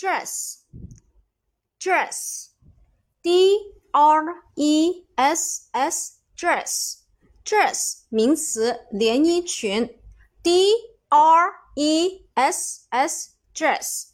dress，dress，d r e s s，dress，dress，名词，连衣裙，d r e s s，dress，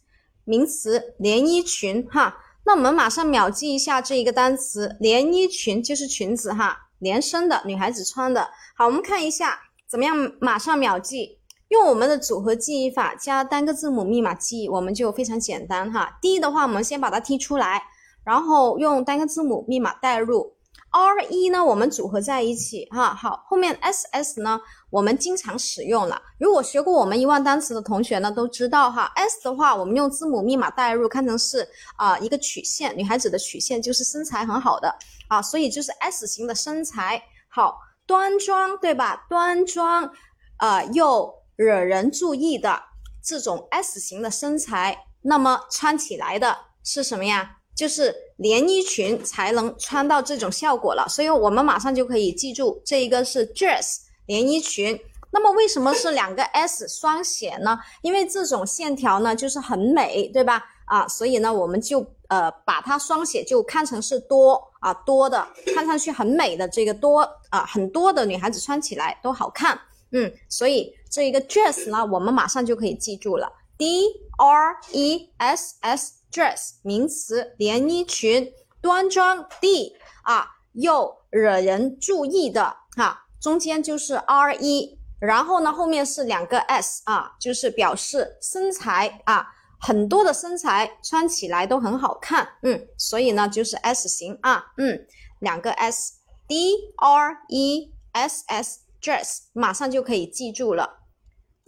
名词，连衣裙哈。那我们马上秒记一下这一个单词，连衣裙就是裙子哈，连身的女孩子穿的。好，我们看一下怎么样，马上秒记。用我们的组合记忆法加单个字母密码记忆，我们就非常简单哈。第一的话，我们先把它踢出来，然后用单个字母密码代入。R 一呢，我们组合在一起哈。好，后面 S S 呢，我们经常使用了。如果学过我们一万单词的同学呢，都知道哈。S 的话，我们用字母密码代入，看成是啊一个曲线，女孩子的曲线就是身材很好的啊，所以就是 S 型的身材。好，端庄对吧？端庄，呃又。惹人注意的这种 S 型的身材，那么穿起来的是什么呀？就是连衣裙才能穿到这种效果了。所以我们马上就可以记住，这一个是 dress 连衣裙。那么为什么是两个 S 双写呢？因为这种线条呢就是很美，对吧？啊，所以呢我们就呃把它双写就看成是多啊多的，看上去很美的这个多啊很多的女孩子穿起来都好看。嗯，所以这一个 dress 呢，我们马上就可以记住了，d r e s s dress 名词，连衣裙，端庄 d 啊，又惹人注意的哈，中间就是 r e，然后呢后面是两个 s 啊，就是表示身材啊，很多的身材穿起来都很好看，嗯，所以呢就是 s 型啊，嗯，两个 s，d r e s s。Dress 马上就可以记住了。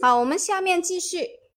好，我们下面继续。